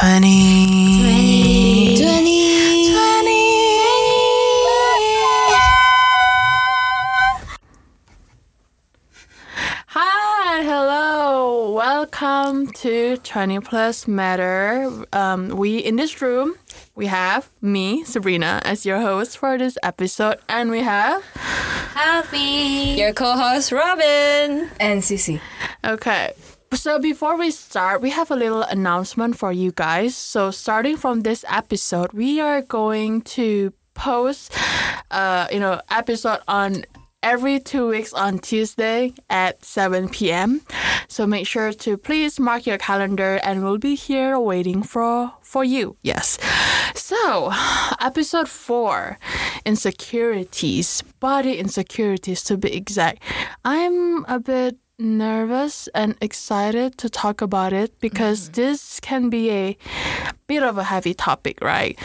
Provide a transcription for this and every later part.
20. 20. 20. Hi, hello. Welcome to 20 Plus Matter. Um, we in this room, we have me, Sabrina, as your host for this episode, and we have Happy. Your co-host Robin. And Sissy. Okay. So before we start, we have a little announcement for you guys. So starting from this episode, we are going to post uh you know episode on every two weeks on Tuesday at 7 p.m. So make sure to please mark your calendar and we'll be here waiting for for you. Yes. So, episode 4, insecurities, body insecurities to be exact. I'm a bit nervous and excited to talk about it because mm-hmm. this can be a bit of a heavy topic, right?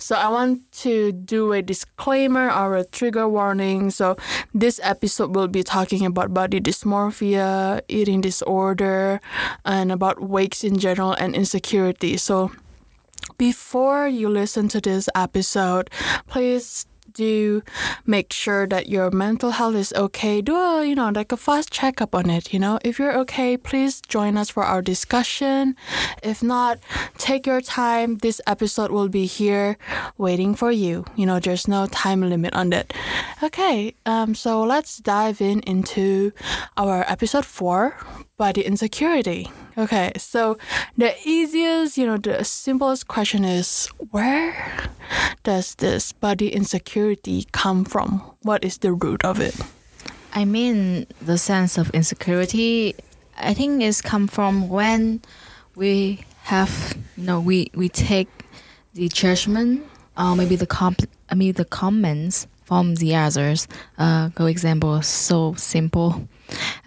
So I want to do a disclaimer or a trigger warning. So this episode will be talking about body dysmorphia, eating disorder, and about weights in general and insecurity. So before you listen to this episode, please do make sure that your mental health is okay. Do a, you know, like a fast checkup on it, you know. If you're okay, please join us for our discussion. If not, take your time. This episode will be here waiting for you. You know, there's no time limit on that. Okay, um, so let's dive in into our episode four, body insecurity. Okay, so the easiest, you know, the simplest question is where does this body insecurity come from? What is the root of it? I mean, the sense of insecurity, I think, is come from when we have, you know, we we take the judgment, or maybe the comp, I mean, the comments from the others. Uh, go example, so simple.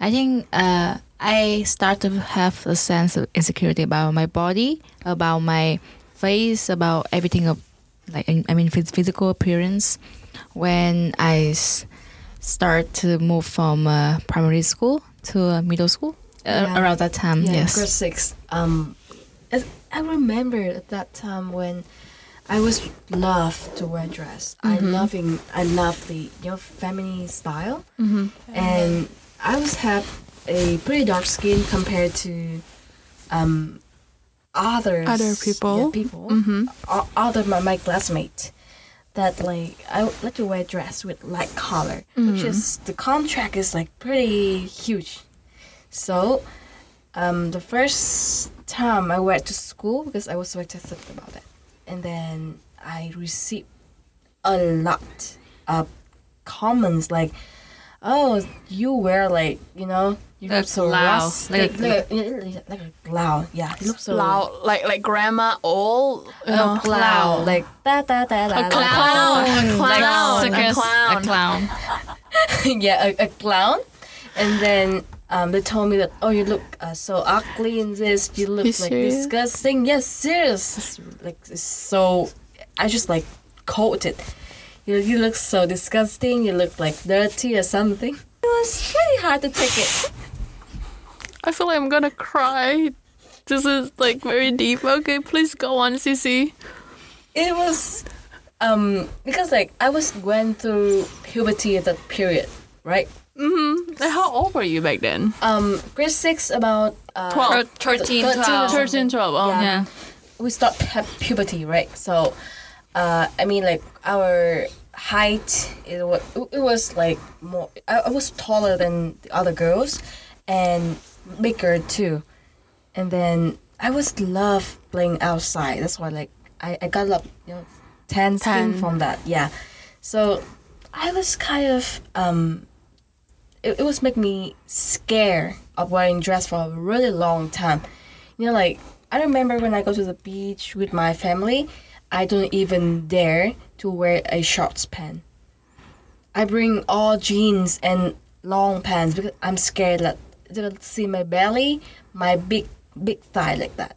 I think uh, I start to have a sense of insecurity about my body, about my face, about everything of like I mean physical appearance when I s- start to move from uh, primary school to uh, middle school uh, around that time. Yeah, yes. grade six. Um, I remember at that time when I was love to wear dress. I loving. I love the you know feminine style, and I was have a pretty dark skin compared to um others Other people. yeah, people. O- other my, my classmates that like I would like to wear dress with light color which is the contract is like pretty huge. So um the first time I went to school because I was so excited about it and then I received a lot of comments like oh you wear like you know you Like look so loud, like a- like, like, a loud yeah you look so Loud, like like grandma old, you a know, clown, like da da da da. A clown, a like clown, a clown. a clown. yeah, a, a clown. And then um, they told me that oh, you look uh, so ugly in this. You look You like serious? disgusting. Yes, serious. It's like it's so. I just like quoted. You you look so disgusting. You look like dirty or something. It was really hard to take it. I feel like I'm gonna cry. This is like very deep. Okay, please go on, Cici. It was um because like I was going through puberty at that period, right? Mm-hmm. How old were you back then? Um, grade six, about uh, 12. 13, 13, 12. 13, 12. Oh, Yeah. Yeah. we start have puberty, right? So, uh, I mean, like our height, it was it was like more. I, I was taller than the other girls, and bigger too. And then I was love playing outside. That's why, like, I I got up, you know, tan skin from that. Yeah. So, I was kind of um. It, it was make me scared of wearing dress for a really long time. You know, like I remember when I go to the beach with my family, I don't even dare to wear a shorts pant. I bring all jeans and long pants because I'm scared that they'll see my belly, my big big thigh like that.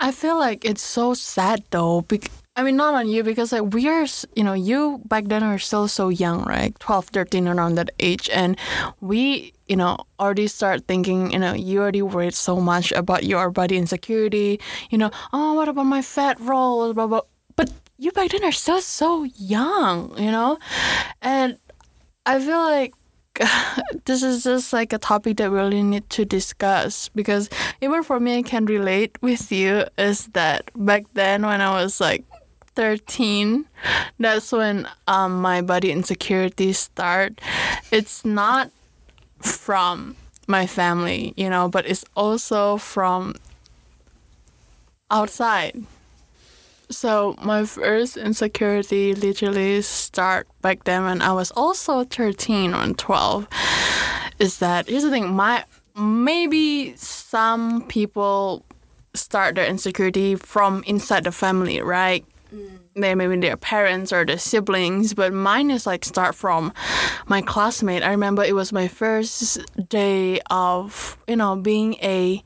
I feel like it's so sad though. Bec- I mean, not on you because like we are, you know, you back then are still so young, right? 12, 13, around that age. And we, you know, already start thinking, you know, you already worried so much about your body insecurity, you know, oh, what about my fat rolls, blah, blah. But you back then are still so young, you know? And I feel like this is just like a topic that we really need to discuss because even for me, I can relate with you is that back then when I was like 13, that's when um, my body insecurities start. It's not from my family, you know, but it's also from outside. So my first insecurity literally start back then when I was also 13 or 12 is that here's the thing my maybe some people start their insecurity from inside the family right? Mm. They maybe their parents or their siblings but mine is like start from my classmate. I remember it was my first day of you know being a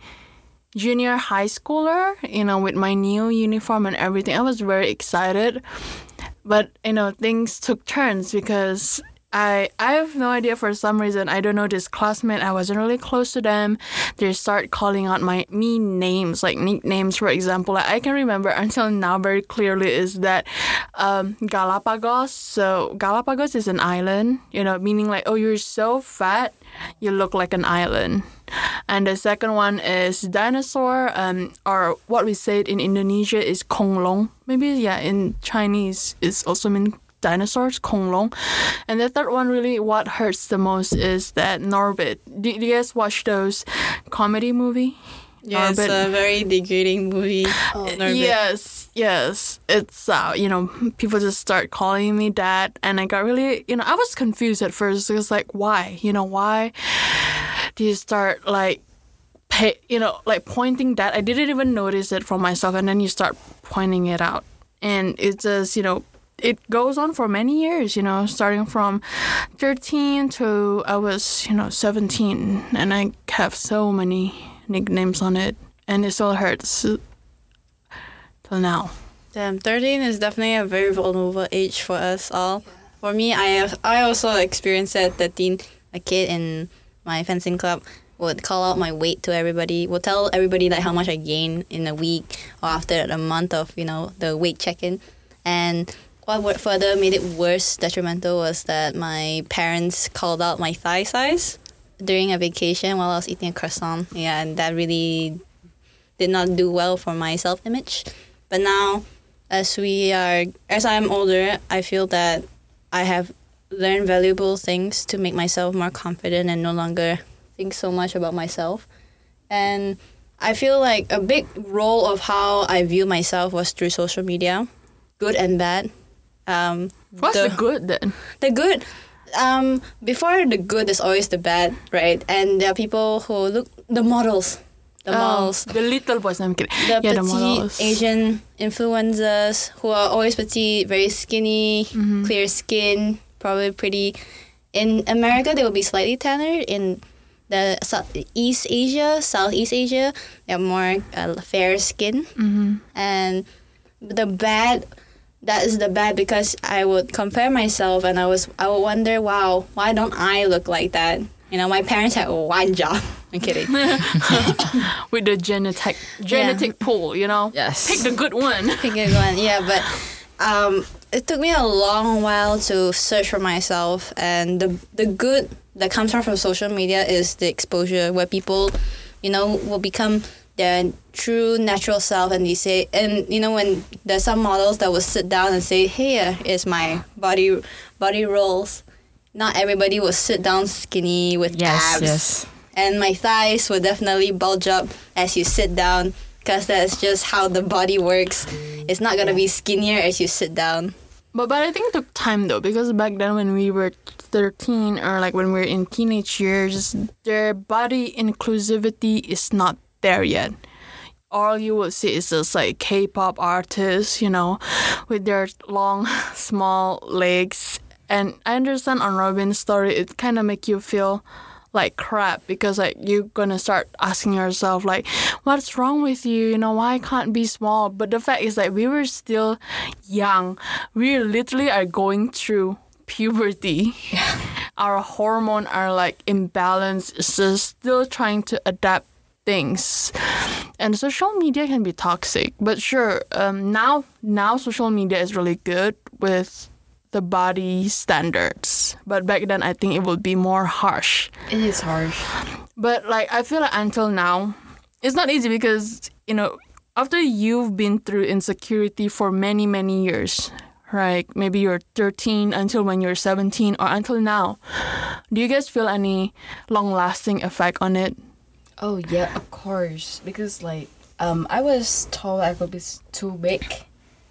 junior high schooler, you know, with my new uniform and everything. I was very excited. But, you know, things took turns because I I have no idea for some reason. I don't know this classmate. I wasn't really close to them. They start calling out my me names, like nicknames, for example. Like, I can remember until now very clearly is that um, Galapagos. So Galapagos is an island, you know, meaning like, oh, you're so fat, you look like an island. And the second one is dinosaur, um, or what we say in Indonesia is konglong. Maybe yeah, in Chinese it's also mean dinosaurs, konglong. And the third one, really, what hurts the most is that Norbit. Do, do you guys watch those comedy movie? Yes, Norbit. a very degrading movie. Norbit. Yes, yes. It's uh, you know, people just start calling me that, and I got really, you know, I was confused at first. It was like, why? You know, why do you start like, pay, you know, like pointing that? I didn't even notice it for myself, and then you start pointing it out, and it just, you know. It goes on for many years, you know, starting from 13 to I was, you know, 17, and I have so many nicknames on it, and it still hurts till now. Damn, 13 is definitely a very vulnerable age for us all. For me, I I also experienced at 13. A kid in my fencing club would call out my weight to everybody, would tell everybody like how much I gained in a week or after a month of, you know, the weight check-in. And what further made it worse, detrimental, was that my parents called out my thigh size during a vacation while I was eating a croissant. Yeah, and that really did not do well for my self-image. But now, as we are, as I'm older, I feel that I have learned valuable things to make myself more confident and no longer think so much about myself. And I feel like a big role of how I view myself was through social media, good and bad. Um, What's the, good then? the good um before the good is always the bad right and there are people who look the models the models Um, the little boys. I'm kidding. the yeah, the petite models. asian influencers who are always petite very skinny Mm-hmm. clear skin probably pretty in america they will be slightly tanner in the Sou- east asia southeast asia they have more uh, fair skin Mm-hmm. and the bad that is the bad because I would compare myself and I was I would wonder, wow, why don't I look like that? You know, my parents had one job. I'm kidding. With the genetic genetic pool, you know. Yes. Pick the good one. Pick a one, yeah, but um, it took me a long while to search for myself, and the the good that comes from from social media is the exposure where people, you know, will become their true natural self, and they say, and you know, when there's some models that will sit down and say, "Here uh, is my body body rolls." Not everybody will sit down skinny with Yes, abs yes. and my thighs will definitely bulge up as you sit down because that's just how the body works. It's not gonna be skinnier as you sit down. But but I think it took time though because back then when we were thirteen or like when we were in teenage years, their body inclusivity is not there yet. All you will see is just like K-pop artists, you know, with their long, small legs. And I understand on Robin's story, it kind of make you feel like crap because like you're gonna start asking yourself like what's wrong with you? You know why I can't be small? But the fact is that we were still young. We literally are going through puberty. Our hormone are like imbalanced. So still trying to adapt things. And social media can be toxic but sure um, now now social media is really good with the body standards. But back then i think it would be more harsh. It is harsh. but like i feel like until now it's not easy because you know after you've been through insecurity for many many years right maybe you're 13 until when you're 17 or until now do you guys feel any long lasting effect on it Oh yeah, of course. Because like um, I was told I could be too big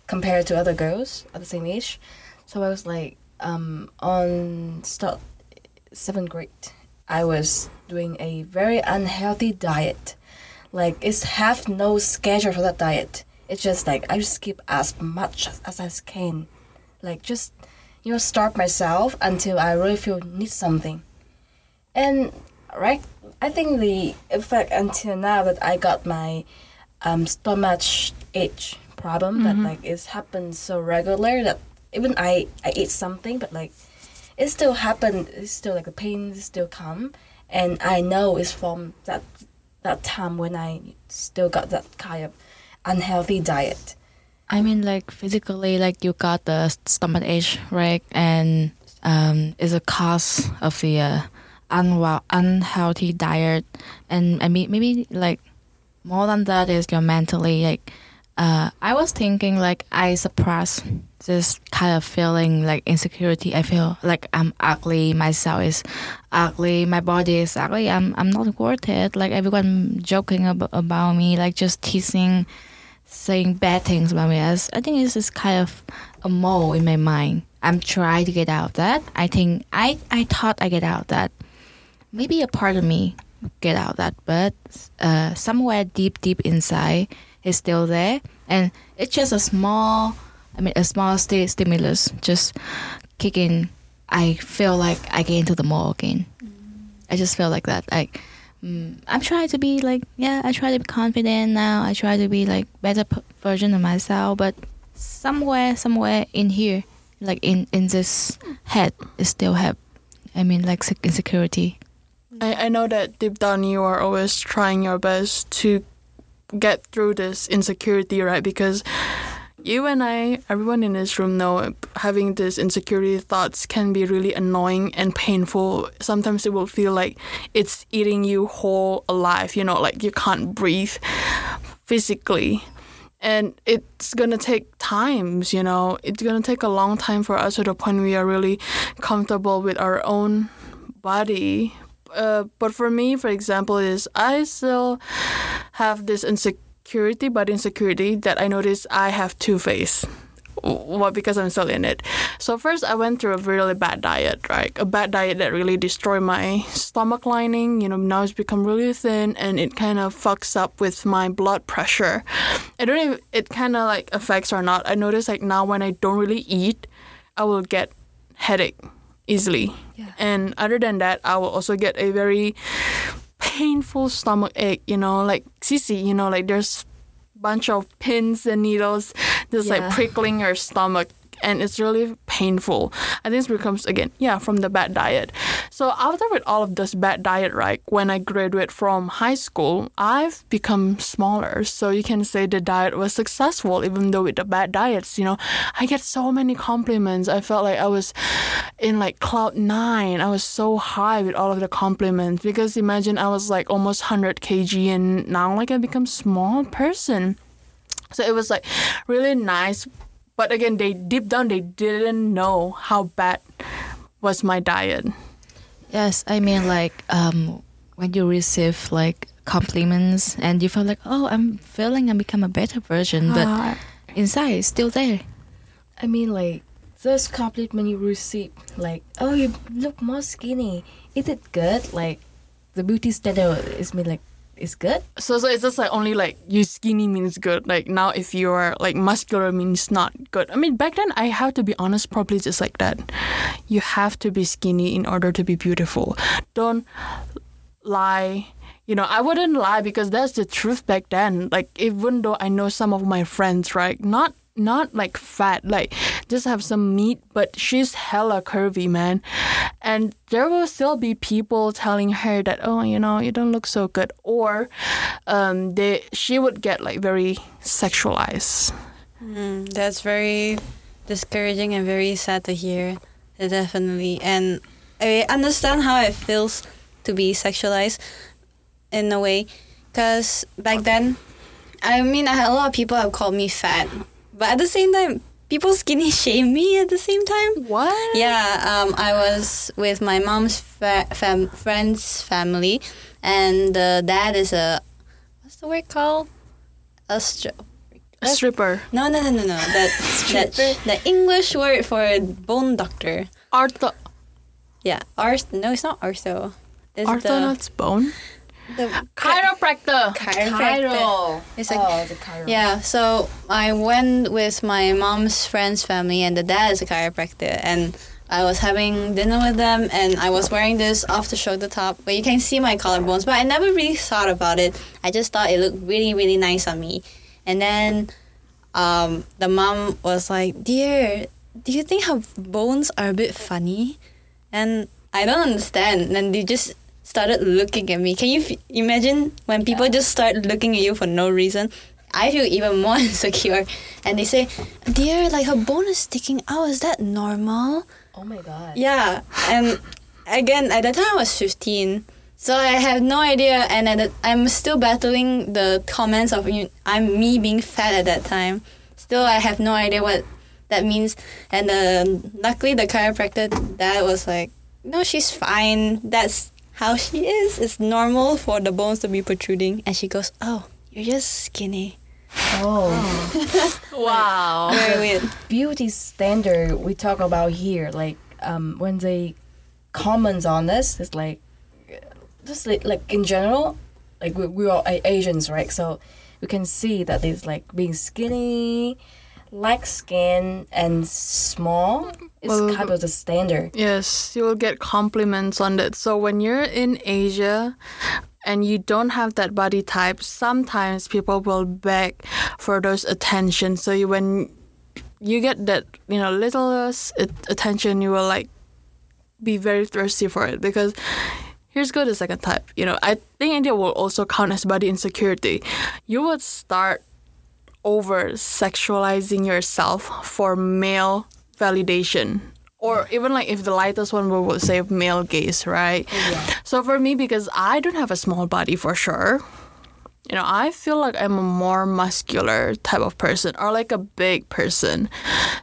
compared to other girls at the same age, so I was like um, on start seventh grade. I was doing a very unhealthy diet. Like it's have no schedule for that diet. It's just like I just skip as much as I can, like just you know starve myself until I really feel need something. And right, I think the effect until now that I got my um, stomach ache problem that like it's happened so regular that even I I eat something but like it still happen. It's still like the pain still come, and I know it's from that that time when I still got that kind of unhealthy diet. I mean, like physically, like you got the stomach ache, right? And um, it's a cause of the uh, unwell, unhealthy diet, and I mean maybe like more than that is your mentally like. Uh, I was thinking like I suppress this kind of feeling like insecurity. I feel like I'm ugly. Myself is ugly. My body is ugly. I'm I'm not worth it. Like everyone joking ab- about me, like just teasing saying bad things about me as I think this is kind of a mole in my mind. I'm trying to get out of that. I think I I thought I get out of that. Maybe a part of me get out of that, but uh, somewhere deep deep inside is still there, and it's just a small. I mean, a small sti- stimulus just kicking. I feel like I get into the mall again. I just feel like that. Like mm, I'm trying to be like yeah, I try to be confident now. I try to be like better p- version of myself, but somewhere, somewhere in here, like in in this head, it still have. I mean, like insecurity. I, I know that deep down you are always trying your best to get through this insecurity, right? Because you and I, everyone in this room know having these insecurity thoughts can be really annoying and painful. Sometimes it will feel like it's eating you whole alive, you know, like you can't breathe physically. And it's gonna take times, you know, it's gonna take a long time for us to the point we are really comfortable with our own body. Uh, but for me, for example, is I still have this insecurity, but insecurity that I notice I have two face. Well, because I'm still in it. So first, I went through a really bad diet, right? A bad diet that really destroyed my stomach lining. You know, now it's become really thin, and it kind of fucks up with my blood pressure. I don't know if it kind of like affects or not. I notice like now when I don't really eat, I will get headache easily. Yeah. And other than that, I will also get a very painful stomach ache, you know, like Sissy, you know, like there's bunch of pins and needles just like prickling your stomach and it's really painful. I think it becomes again, yeah, from the bad diet. So after with all of this bad diet, right, when I graduate from high school, I've become smaller. So you can say the diet was successful, even though with the bad diets, you know, I get so many compliments. I felt like I was in like cloud nine. I was so high with all of the compliments because imagine I was like almost 100 kg and now like I become small person. So it was like really nice. But again, they deep down they didn't know how bad was my diet. Yes, I mean like um, when you receive like compliments and you feel like oh I'm feeling I become a better version, but inside it's still there. I mean, like those compliment you receive, like oh you look more skinny. Is it good? Like the beauty standard is mean like is good. So, so it's just like only like you skinny means good. Like now, if you are like muscular means not good. I mean, back then I have to be honest, probably just like that. You have to be skinny in order to be beautiful. Don't lie. You know, I wouldn't lie because that's the truth back then. Like even though I know some of my friends, right, not not like fat, like just have some meat, but she's hella curvy, man. And there will still be people telling her that, oh, you know, you don't look so good, or um, they she would get like very sexualized. Mm, that's very discouraging and very sad to hear. Definitely. And I understand how it feels to be sexualized in a way. Because back then, I mean, a lot of people have called me fat. But at the same time, people skinny shame me at the same time. What? Yeah, um, I was with my mom's fa- fam- friend's family, and the dad is a what's the word called? A stri- A stripper. no, no, no, no, no. That, that the English word for bone doctor. Artho. Yeah, arth. No, it's not ortho. It's Arthonauts bone. The, Chiropractor. chiropractor. It's like oh, the Cairo. Yeah, so I went with my mom's friend's family, and the dad is a chiropractor, and I was having dinner with them, and I was wearing this off the shoulder top, but you can see my collarbones, but I never really thought about it. I just thought it looked really, really nice on me, and then um, the mom was like, "Dear, do you think her bones are a bit funny?" And I don't understand. And they just started looking at me. Can you f- imagine when people just start looking at you for no reason? I feel even more insecure. And they say, "Dear, like her bone is sticking out. Is that normal?" Oh my god. Yeah, and again, at the time I was 15, so I have no idea, and the, I'm still battling the comments of you, I'm me being fat at that time. Still, I have no idea what that means, and uh, luckily the chiropractor dad was like, "No, she's fine. That's how she is. It's normal for the bones to be protruding." And she goes, "Oh, you're just skinny." Oh. Wow. Very weird. beauty standard we talk about here, like um, when they comment on this, it's like just like, like in general, like we we are Asians, right? So we can see that it's like being skinny, light skin, and small is Well, kind of the standard. Yes, you will get compliments on that. So when you're in Asia and you don't have that body type, sometimes people will beg for those attention. So you, when you get that, you know, little attention, you will like be very thirsty for it because here's go the second type. You know, I think India will also count as body insecurity. You would start over sexualizing yourself for male validation. Or even like if the lightest one we would say male gaze right? So for me because i don't have a small body for sure you know i feel like i'm a more muscular type of person or like a big person.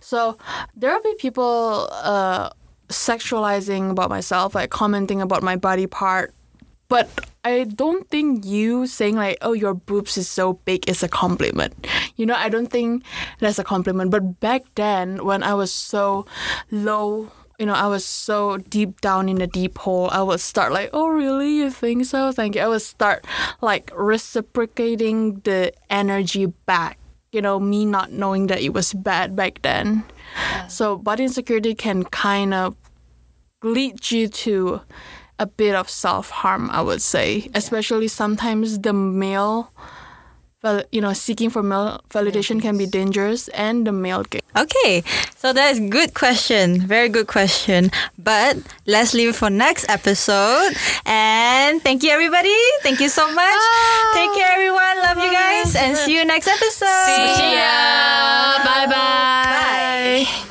So there'll be people uh sexualizing about myself like commenting about my body part but I don't think you saying like, "Oh, your boobs is so big" is a compliment. You know, I don't think that's a compliment. But back then, when I was so low, you know, I was so deep down in the deep hole, I would start like, "Oh, really? You think so? Thank you." I would start like reciprocating the energy back. You know, me not knowing that it was bad back then. So body insecurity can kind of lead you to a bit of self harm, I would say, especially sometimes the male, val- you know, seeking for male validation can be dangerous, and the male gaze. Okay, so that is good question. Very good question. But let's leave it for next episode. And thank you everybody. Thank you so much. Take care everyone. Love you guys and see you next episode. See ya. Bye-bye. bye.